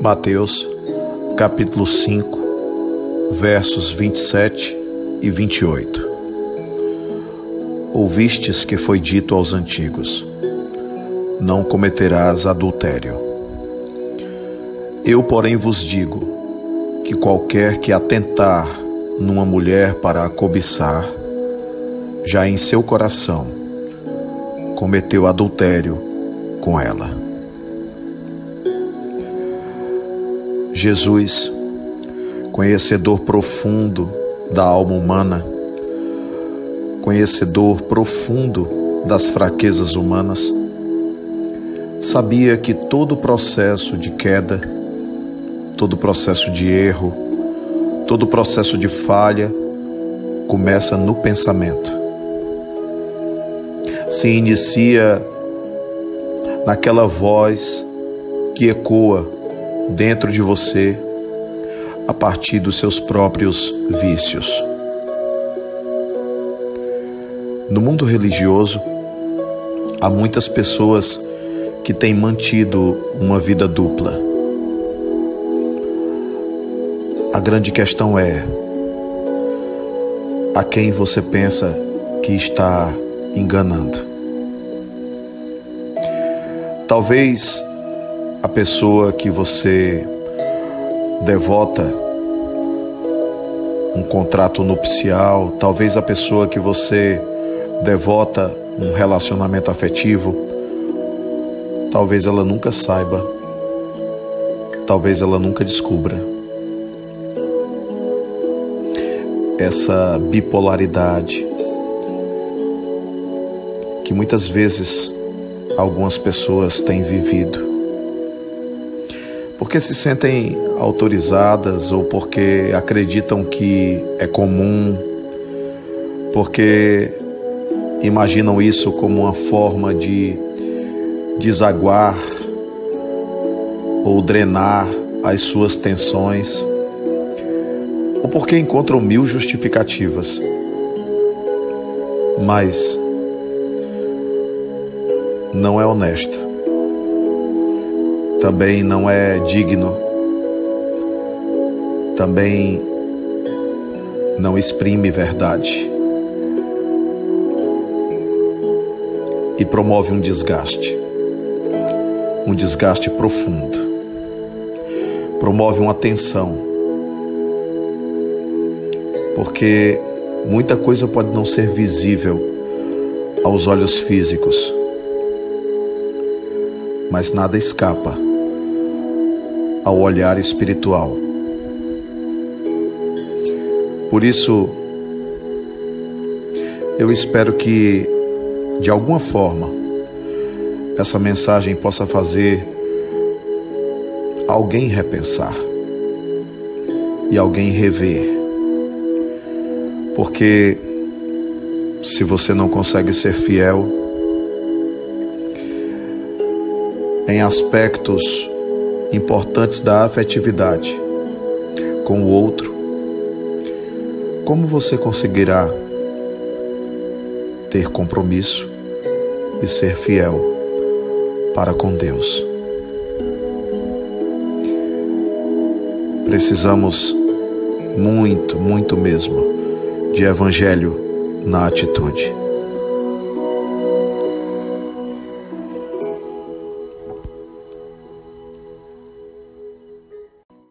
Mateus, capítulo 5, versos 27 e 28. Ouvistes que foi dito aos antigos: Não cometerás adultério. Eu, porém, vos digo que qualquer que atentar numa mulher para a cobiçar, já em seu coração cometeu adultério com ela. Jesus, conhecedor profundo da alma humana, conhecedor profundo das fraquezas humanas, sabia que todo processo de queda, todo processo de erro, todo processo de falha começa no pensamento. Se inicia naquela voz que ecoa dentro de você a partir dos seus próprios vícios. No mundo religioso, há muitas pessoas que têm mantido uma vida dupla. A grande questão é: a quem você pensa que está enganando? Talvez a pessoa que você devota um contrato nupcial, talvez a pessoa que você devota um relacionamento afetivo, talvez ela nunca saiba, talvez ela nunca descubra. Essa bipolaridade que muitas vezes algumas pessoas têm vivido porque se sentem autorizadas ou porque acreditam que é comum, porque imaginam isso como uma forma de desaguar ou drenar as suas tensões, ou porque encontram mil justificativas. Mas não é honesto também não é digno, também não exprime verdade e promove um desgaste, um desgaste profundo, promove uma tensão, porque muita coisa pode não ser visível aos olhos físicos, mas nada escapa ao olhar espiritual. Por isso, eu espero que, de alguma forma, essa mensagem possa fazer alguém repensar e alguém rever. Porque se você não consegue ser fiel em aspectos importantes da afetividade com o outro, como você conseguirá ter compromisso e ser fiel para com Deus? Precisamos muito, muito mesmo de evangelho na atitude.